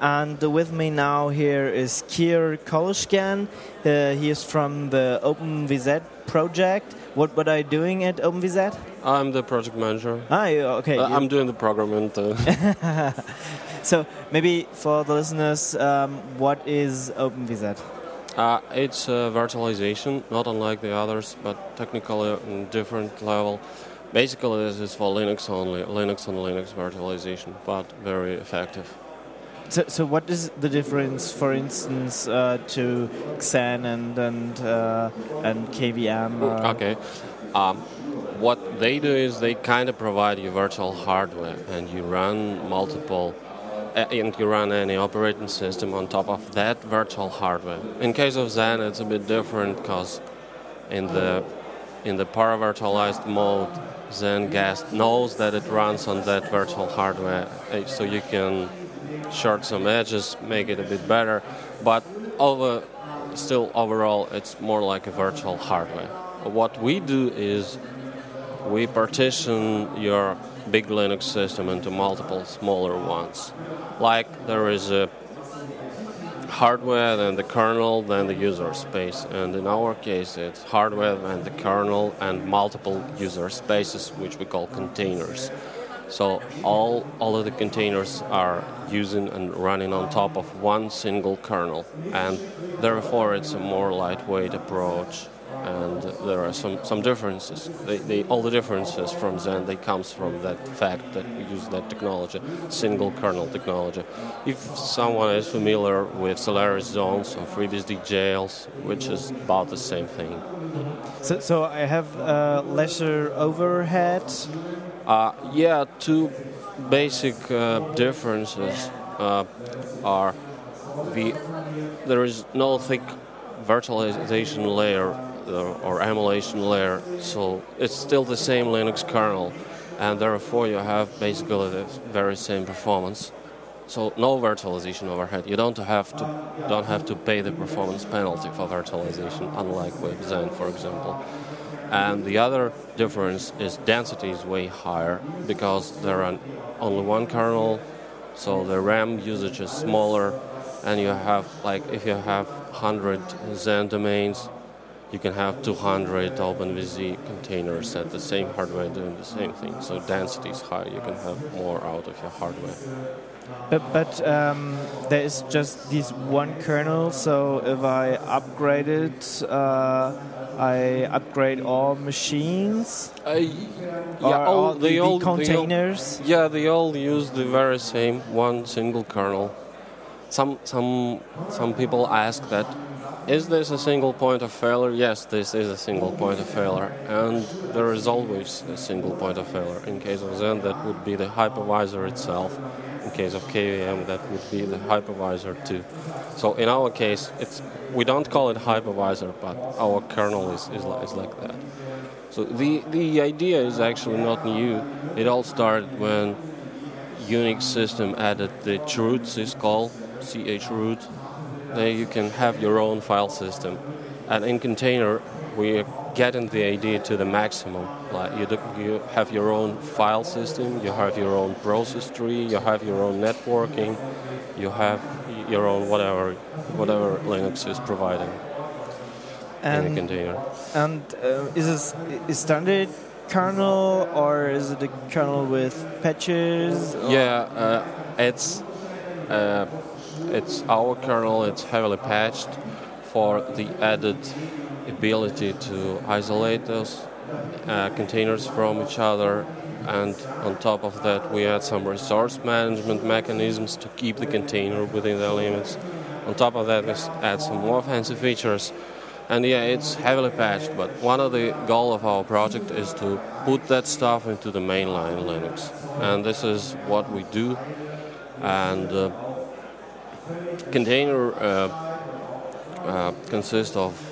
And with me now here is Kir Kolyshkin. Uh, he is from the OpenVZ project. What, what are you doing at OpenVZ? I'm the project manager. Ah, okay. Uh, I'm doing the programming. Too. so maybe for the listeners, um, what is OpenVZ? Uh, it's uh, virtualization, not unlike the others, but technically on different level. Basically, this is for Linux only, Linux and Linux virtualization, but very effective. So, so what is the difference, for instance, uh, to Xen and and uh, and KVM? Uh? Okay, um, what they do is they kind of provide you virtual hardware, and you run multiple, uh, and you run any operating system on top of that virtual hardware. In case of Xen, it's a bit different because in the in the paravirtualized mode, XenGuest knows that it runs on that virtual hardware, uh, so you can short some edges, make it a bit better. But over, still overall, it's more like a virtual hardware. What we do is we partition your big Linux system into multiple smaller ones. Like there is a hardware, then the kernel, then the user space. And in our case, it's hardware and the kernel and multiple user spaces, which we call containers. So all all of the containers are using and running on top of one single kernel, and therefore it's a more lightweight approach. And there are some, some differences. They, they, all the differences from Xen they comes from that fact that we use that technology, single kernel technology. If someone is familiar with Solaris zones or FreeBSD jails, which is about the same thing. So, so I have uh, lesser overhead uh, yeah, two basic uh, differences uh, are the there is no thick virtualization layer uh, or emulation layer, so it's still the same Linux kernel, and therefore you have basically the very same performance. So no virtualization overhead. You don't have to don't have to pay the performance penalty for virtualization, unlike Xen, for example. And the other difference is density is way higher because there are only one kernel, so the RAM usage is smaller, and you have like if you have 100 Xen domains, you can have 200 OpenVZ containers at the same hardware doing the same thing. So density is high. You can have more out of your hardware. But, but um, there is just this one kernel. So if I upgrade it, uh, I upgrade all machines. Uh, yeah, all, the, the, all, containers. They all, yeah, they all use the very same one single kernel. Some some some people ask that is this a single point of failure? Yes, this is a single point of failure, and there is always a single point of failure. In case of Xen, that would be the hypervisor itself. In case of KVM, that would be the hypervisor too. So in our case, it's we don't call it hypervisor, but our kernel is, is, is like that. So the, the idea is actually not new. It all started when Unix system added the chroot syscall, chroot, then you can have your own file system. And in container, we getting the idea to the maximum. Like you, do, you have your own file system, you have your own process tree, you have your own networking, you have your own whatever, whatever Linux is providing and, in a container. And uh, is this is standard kernel or is it a kernel with patches? Yeah, uh, it's. Uh, it's our kernel, it's heavily patched for the added ability to isolate those uh, containers from each other. And on top of that we add some resource management mechanisms to keep the container within the limits. On top of that we add some more fancy features. And yeah it's heavily patched but one of the goal of our project is to put that stuff into the mainline linux. And this is what we do. And uh, container uh, uh, consists of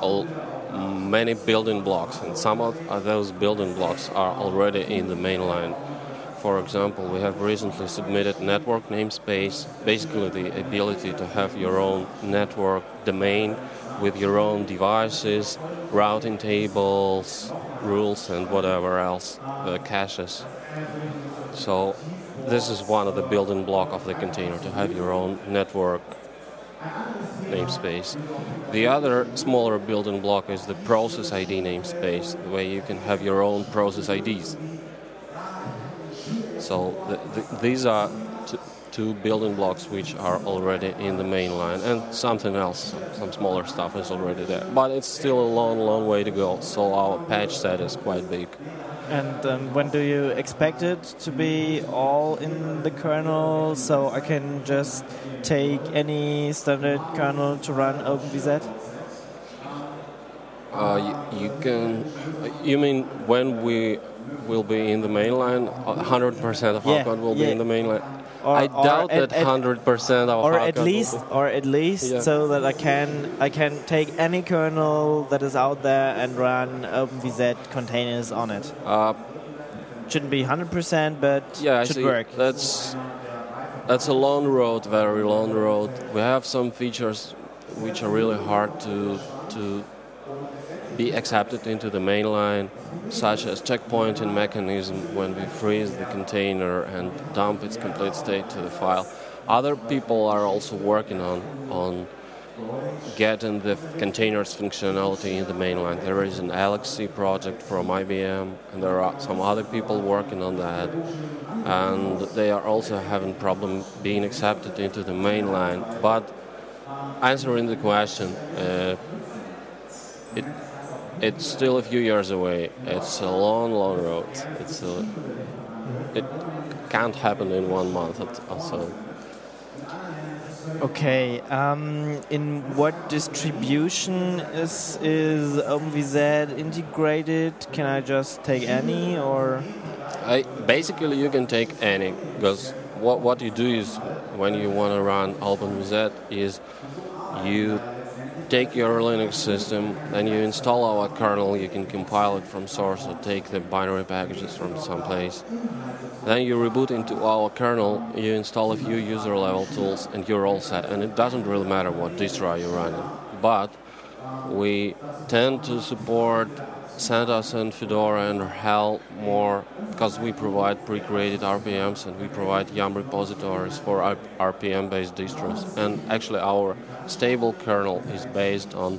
all, many building blocks, and some of those building blocks are already in the mainline. For example, we have recently submitted network namespace, basically the ability to have your own network domain with your own devices, routing tables, rules, and whatever else, uh, caches. So this is one of the building block of the container to have your own network namespace. The other smaller building block is the process ID namespace, where you can have your own process IDs. So the, the, these are t- two building blocks which are already in the main line, and something else, some smaller stuff is already there. But it's still a long, long way to go. So our patch set is quite big. And um, when do you expect it to be all in the kernel so I can just take any standard kernel to run OpenVZ? Uh, you, you, can. You mean when we will be in the mainline? 100% of yeah, our code will yeah. be in the mainline. Or, I doubt at, that 100% of or at least or at least Yeah. so that I can I can take any kernel that is out there and run OpenVZ containers on it. Uh, Shouldn't be 100%, but yeah, should work. That's that's a long road, very long road. We have some features which are really hard to to be accepted into the mainline, such as checkpointing mechanism when we freeze the container and dump its complete state to the file. Other people are also working on on getting the containers functionality in the mainline. There is an LXC project from IBM, and there are some other people working on that, and they are also having problem being accepted into the mainline. But answering the question, uh, it it's still a few years away. It's a long, long road. It's a, it can't happen in one month. Also. Okay, um, in what distribution is is OpenVZ integrated? Can I just take any or? I, basically, you can take any because what what you do is when you want to run OpenVZ is you take your Linux system, then you install our kernel. You can compile it from source or take the binary packages from someplace. Then you reboot into our kernel. You install a few user level tools, and you're all set. And it doesn't really matter what distro you're running, but we tend to support CentOS and Fedora and RHEL more because we provide pre-created RPMs and we provide yum repositories for RPM-based distros. And actually, our stable kernel is based on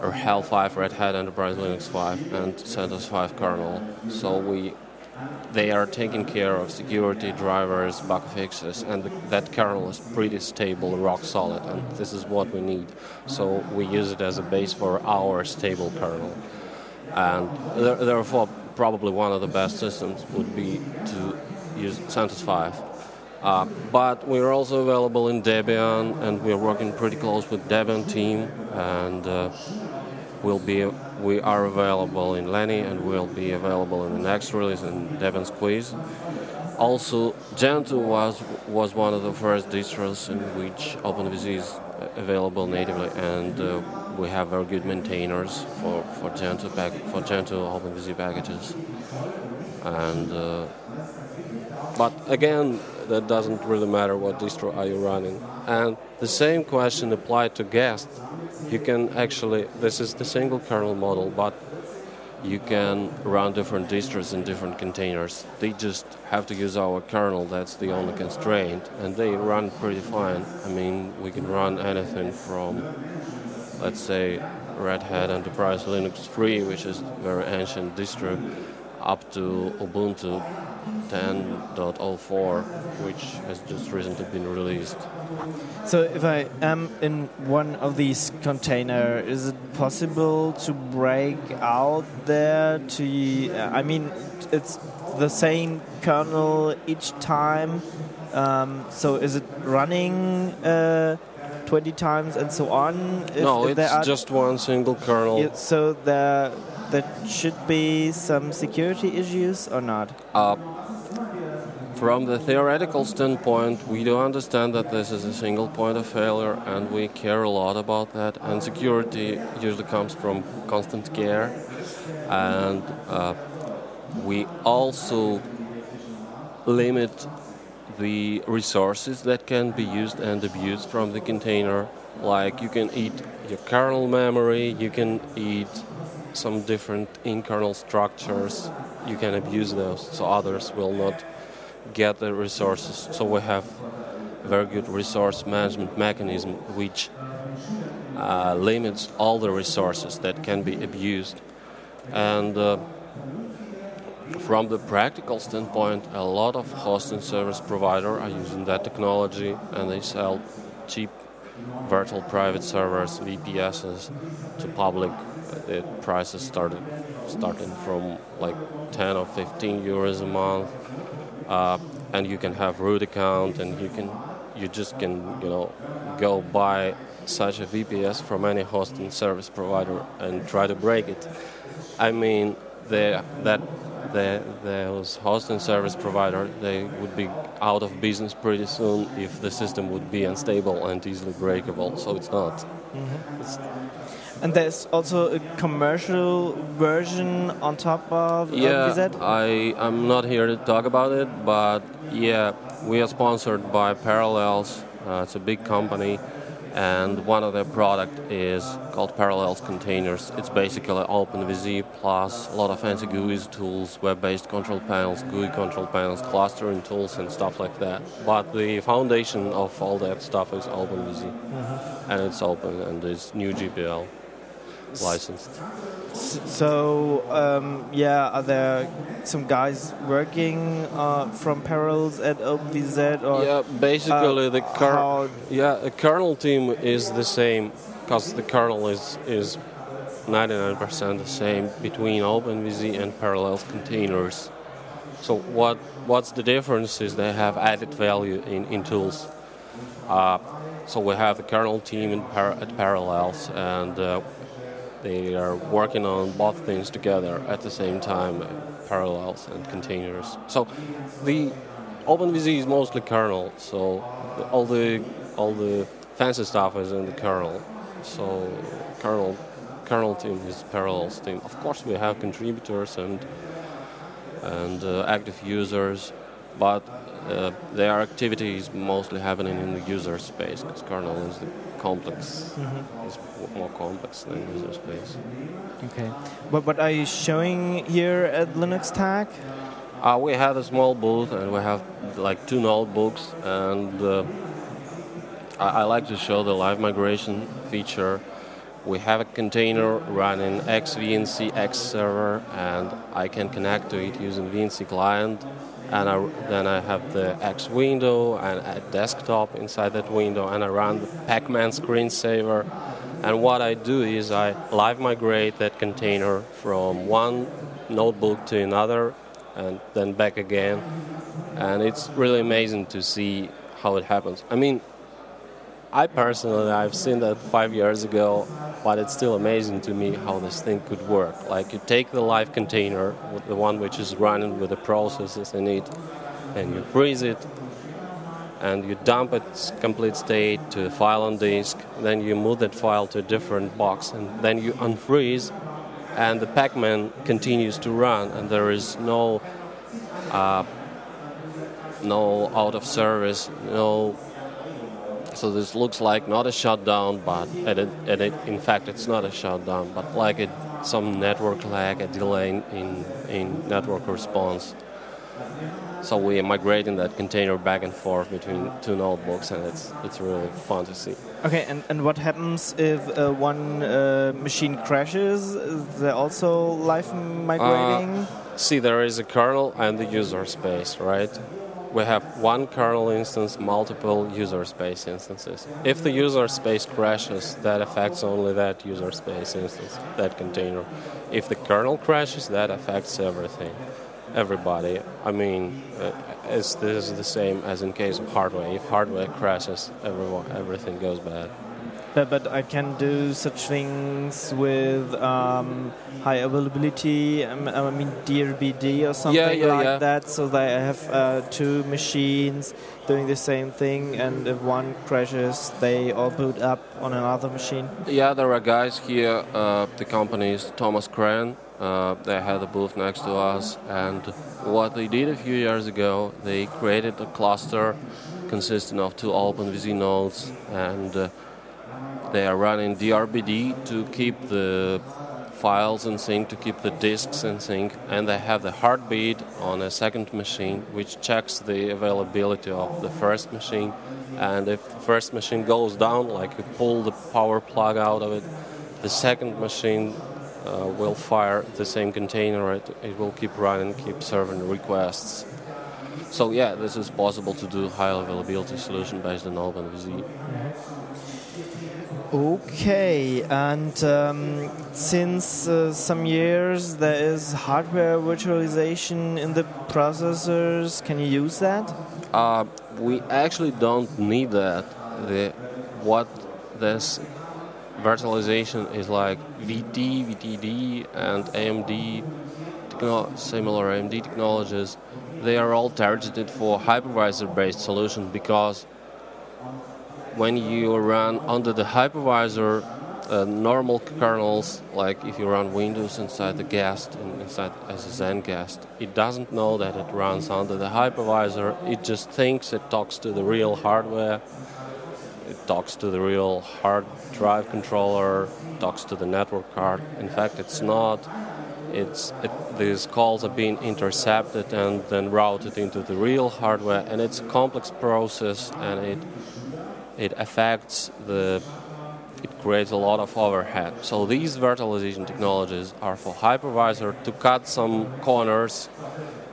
our RHEL 5, Red Hat Enterprise Linux 5, and CentOS 5 kernel. So we they are taking care of security drivers, bug fixes, and the, that kernel is pretty stable, rock solid, and this is what we need. So we use it as a base for our stable kernel. And there- therefore, probably one of the best systems would be to use CentOS 5. Uh, but we're also available in Debian, and we're working pretty close with Debian team, and uh, we'll be we are available in Lenny, and we'll be available in the next release in Debian Squeeze. Also, Gentoo was was one of the first distros in which OpenVZ is available natively, and uh, we have very good maintainers for for Gentoo pack for Gentoo OpenVZ packages. And uh, but again, that doesn't really matter what distro are you running. And the same question applied to guest. You can actually this is the single kernel model, but you can run different distros in different containers. They just have to use our kernel, that's the only constraint, and they run pretty fine. I mean, we can run anything from, let's say, Red Hat Enterprise Linux 3, which is very ancient distro, up to Ubuntu 10.04, which has just recently been released. So if I am in one of these container, is it possible to break out there to? I mean, it's the same kernel each time. Um, so is it running uh, 20 times and so on? If, no, if it's just one single kernel. Yeah, so there, there should be some security issues or not? Uh, from the theoretical standpoint, we do understand that this is a single point of failure, and we care a lot about that. And security usually comes from constant care, and uh, we also limit the resources that can be used and abused from the container. Like you can eat your kernel memory, you can eat some different internal structures, you can abuse those so others will not get the resources. So we have very good resource management mechanism which uh, limits all the resources that can be abused. And uh, from the practical standpoint, a lot of hosting service provider are using that technology and they sell cheap virtual private servers, VPSs, to public. The prices started starting from like 10 or 15 euros a month, uh, and you can have root account, and you can you just can you know go buy such a VPS from any hosting service provider and try to break it. I mean, the, that the, those hosting service provider they would be out of business pretty soon if the system would be unstable and easily breakable. So it's not. Mm-hmm. It's and there's also a commercial version on top of yeah? I I'm not here to talk about it, but yeah, we are sponsored by Parallels. Uh, it's a big company and one of their product is called Parallels Containers. It's basically OpenVZ plus a lot of fancy GUIs tools, web-based control panels, GUI control panels, clustering tools, and stuff like that. But the foundation of all that stuff is OpenVZ, mm-hmm. and it's open and it's GNU GPL licensed. So um, yeah, are there some guys working uh, from Parallels at OpenVZ? Or, yeah, basically uh, the kernel. Yeah, the kernel team is the same because the kernel is is 99% the same between OpenVZ and Parallels containers. So what what's the difference is they have added value in, in tools. Uh, so we have the kernel team par- at Parallels, and uh, they are working on both things together at the same time, parallels and containers. So the OpenVZ is mostly kernel, so all the all the fancy stuff is in the kernel. So kernel kernel team is parallels team. Of course, we have contributors and and uh, active users, but uh, their activities mostly happening in the user space because kernel is the complex. Mm-hmm. It's more complex than user space. Okay. But what are you showing here at LinuxTag? Uh, we have a small booth and we have like two notebooks and uh, I, I, like to show the live migration feature. We have a container running XVNC X server and I can connect to it using VNC client and I, then I have the X window and a desktop inside that window, and I run the Pacman screensaver. And what I do is I live migrate that container from one notebook to another, and then back again. And it's really amazing to see how it happens. I mean, I personally, I've seen that five years ago, but it's still amazing to me how this thing could work. Like you take the live container, the one which is running with the processes in it, and you freeze it, and you dump its complete state to a file on disk. Then you move that file to a different box, and then you unfreeze, and the Pacman continues to run, and there is no uh, no out of service, no so this looks like not a shutdown, but it, it, it, in fact it's not a shutdown, but like it, some network lag, a delay in, in network response. So we are migrating that container back and forth between two notebooks, and it's it's really fun to see. Okay, and, and what happens if uh, one uh, machine crashes? Is there also live migrating? Uh, see, there is a kernel and the user space, right? We have one kernel instance, multiple user space instances. If the user space crashes, that affects only that user space instance, that container. If the kernel crashes, that affects everything, everybody. I mean, uh, this is the same as in case of hardware. If hardware crashes, everyone, everything goes bad. But, but I can do such things with um, high availability. Um, I mean DRBD or something yeah, yeah, like yeah. that. So they have uh, two machines doing the same thing, and if one crashes, they all boot up on another machine. Yeah, there are guys here. Uh, the company is Thomas-Krenn. Uh, they had a booth next to us, and what they did a few years ago, they created a cluster consisting of two OpenVZ nodes and uh, they are running DRBD to keep the files in sync, to keep the disks in sync, and they have the heartbeat on a second machine, which checks the availability of the first machine. And if the first machine goes down, like you pull the power plug out of it, the second machine uh, will fire the same container. It, it will keep running, keep serving requests. So yeah, this is possible to do high availability solution based on OpenVZ. Mm-hmm. Okay, and um, since uh, some years there is hardware virtualization in the processors, can you use that? Uh, we actually don't need that. The, what this virtualization is like VT, VTD, and AMD, techno- similar AMD technologies, they are all targeted for hypervisor based solutions because when you run under the hypervisor uh, normal kernels, like if you run Windows inside the guest, inside as a XenGuest, it doesn't know that it runs under the hypervisor. It just thinks it talks to the real hardware. It talks to the real hard drive controller, talks to the network card. In fact, it's not. It's it, these calls are being intercepted and then routed into the real hardware, and it's a complex process, and it it affects the it creates a lot of overhead. So these virtualization technologies are for hypervisor to cut some corners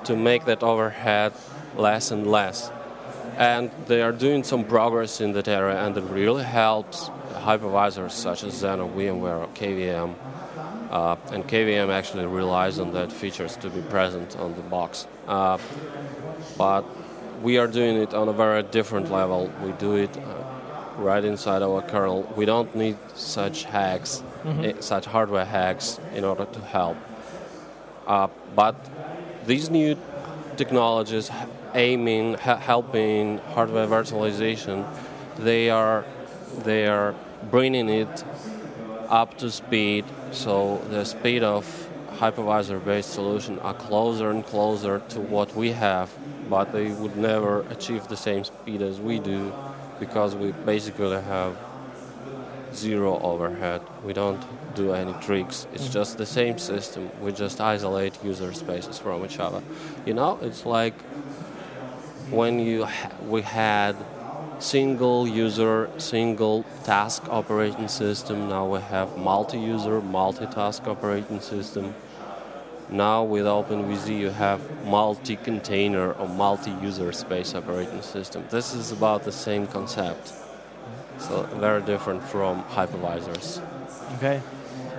to make that overhead less and less. And they are doing some progress in that area, and it really helps hypervisors such as Xen or VMware or KVM. Uh, and KVM actually relies on that features to be present on the box. Uh, but we are doing it on a very different level. We do it uh, right inside our kernel. We don't need such hacks, mm-hmm. Eh, such hardware hacks, in order to help. Uh, but these new technologies aiming, ha- helping hardware virtualization, they are they are bringing it up to speed. So the speed of hypervisor-based solution are closer and closer to what we have, but they would never achieve the same speed as we do because we basically have zero overhead. We don't do any tricks. It's mm-hmm. just the same system. We just isolate user spaces from each other. You know, it's like when you ha- we had single user, single task operating system. Now we have multi-user, multi-task operating system. Now with OpenVZ you have multi-container or multi-user space operating system. This is about the same concept. So very different from hypervisors. Okay.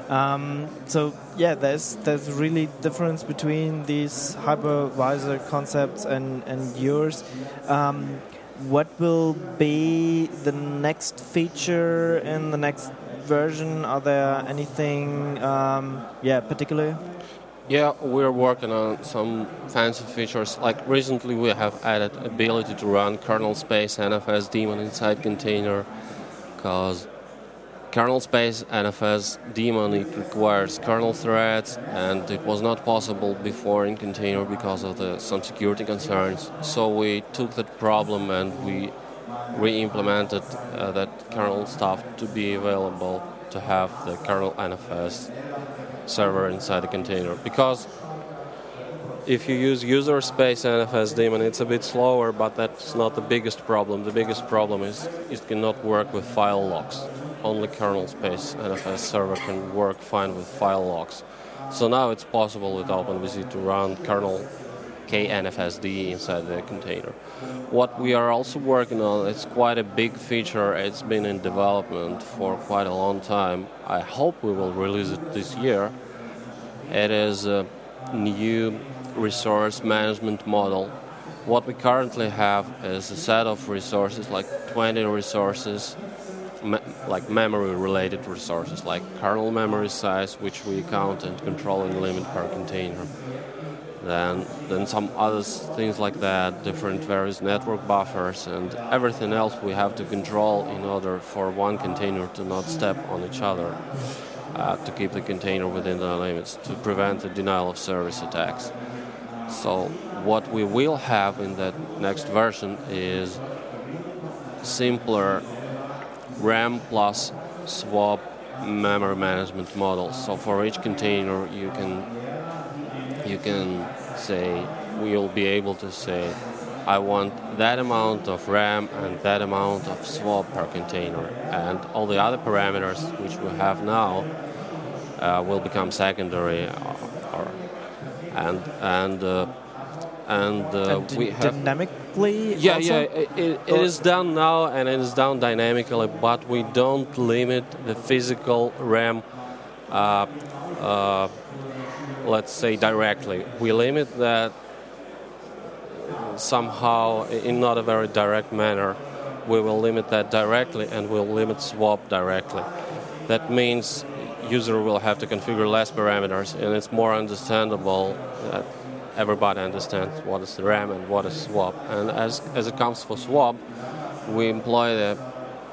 Um, so yeah, there's there's really difference between these hypervisor concepts and and yours. Um, what will be the next feature in the next version? Are there anything, um, yeah, particular? Yeah, we're working on some fancy features. Like recently, we have added ability to run kernel space NFS daemon inside container, because kernel space NFS daemon it requires kernel threads, and it was not possible before in container because of the some security concerns. So we took that problem and we re-implemented uh, that kernel stuff to be available to have the kernel NFS server inside the container because if you use user space NFS daemon, it's a bit slower, but that's not the biggest problem. The biggest problem is it cannot work with file locks. Only kernel space NFS server can work fine with file locks. So now it's possible with OpenVZ to run kernel KNFSD inside the container. What we are also working on, it's quite a big feature. It's been in development for quite a long time. I hope we will release it this year. It is a new resource management model. What we currently have is a set of resources, like 20 resources, me- like memory related resources, like kernel memory size, which we count and control in limit per container then then some other things like that, different various network buffers and everything else we have to control in order for one container to not step on each other, uh, to keep the container within the limits, to prevent the denial of service attacks. So what we will have in that next version is simpler RAM plus swap memory management models. So for each container, you can you can say we'll be able to say I want that amount of RAM and that amount of swap per container, and all the other parameters which we have now uh, will become secondary, or, or and and. Uh, and, uh, and we have dynamically. Yeah, also? yeah, it, it, it is done now, and it is done dynamically, but we don't limit the physical RAM. Let's say directly. We limit that somehow in not a very direct manner. We will limit that directly, and we'll limit swap directly. That means user will have to configure less parameters, and it's more understandable that everybody understands what is RAM and what is swap. And as, as it comes for swap, we employ a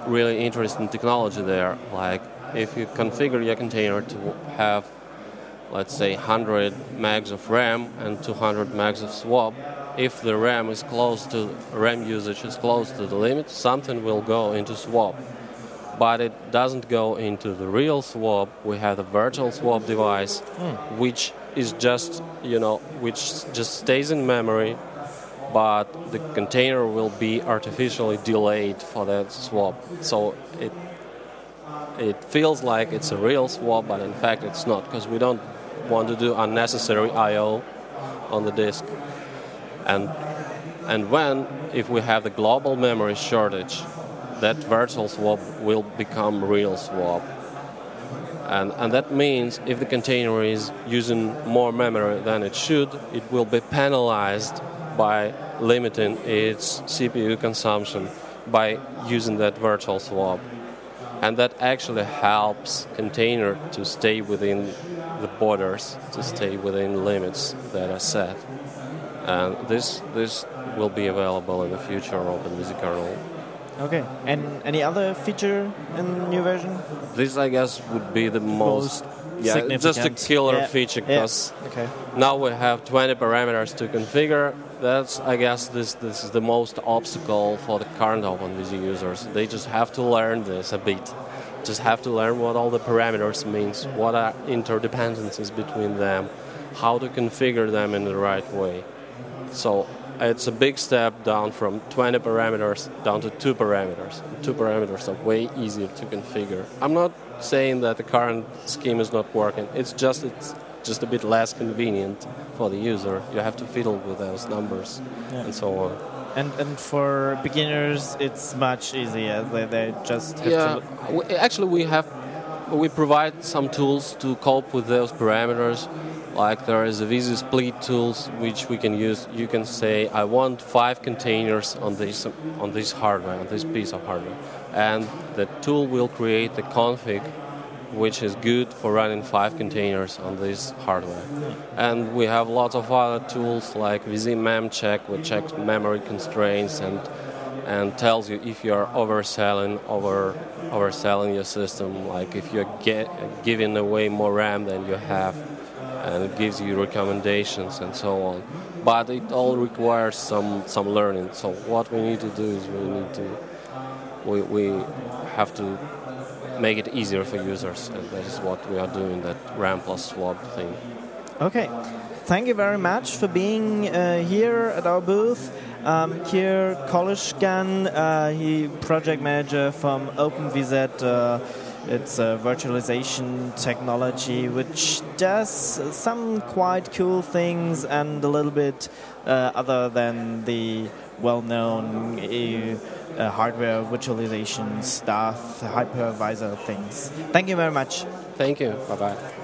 really interesting technology there. Like if you configure your container to have, let's say, 100 megs of RAM and 200 megs of swap, if the RAM is close to RAM usage is close to the limit, something will go into swap. But it doesn't go into the real swap. We have the virtual swap device, Mm. which is just you know which just stays in memory but the container will be artificially delayed for that swap so it it feels like it's a real swap but in fact it's not because we don't want to do unnecessary IO on the disk and and when if we have the global memory shortage that virtual swap will become real swap and, and that means if the container is using more memory than it should, it will be penalized by limiting its CPU consumption by using that virtual swap. And that actually helps container to stay within the borders, to stay within limits that are set. And this this will be available in the future of the music kernel. Okay. And any other feature in the new version? This, I guess, would be the most, Most yeah, just a killer Yeah, feature yeah. because Okay. now we have 20 parameters to configure. That's, I guess, this this is the most obstacle for the current OpenVZ users. They just have to learn this a bit. Just have to learn what all the parameters means, what are interdependencies between them, how to configure them in the right way. So it's a big step down from 20 parameters down to two parameters. Two parameters are way easier to configure. I'm not saying that the current scheme is not working. It's just it's just a bit less convenient for the user. You have to fiddle with those numbers Yeah. and so on. And and for beginners, it's much easier. They, they just have Yeah, to. we, actually, we have we provide some tools to cope with those parameters. Like there is a vzsplit tools which we can use. You can say I want five containers on this on this hardware on this piece of hardware, and the tool will create the config which is good for running five containers on this hardware. And we have lots of other tools like VZMemCheck, which checks memory constraints and and tells you if you are overselling over overselling your system, like if you're get, giving away more RAM than you have, and it gives you recommendations and so on. But it all requires some some learning. So what we need to do is we need to we, we have to make it easier for users, and that is what we are doing. That RAM plus swap thing. Okay. Thank you very much for being uh, here at our booth. Um, Kir Kolyshkin, uh, he project manager from OpenVZ. Uh, it's a virtualization technology which does some quite cool things and a little bit uh, other than the well-known uh, uh, hardware virtualization stuff, hypervisor things. Thank you very much. Thank you. Bye bye.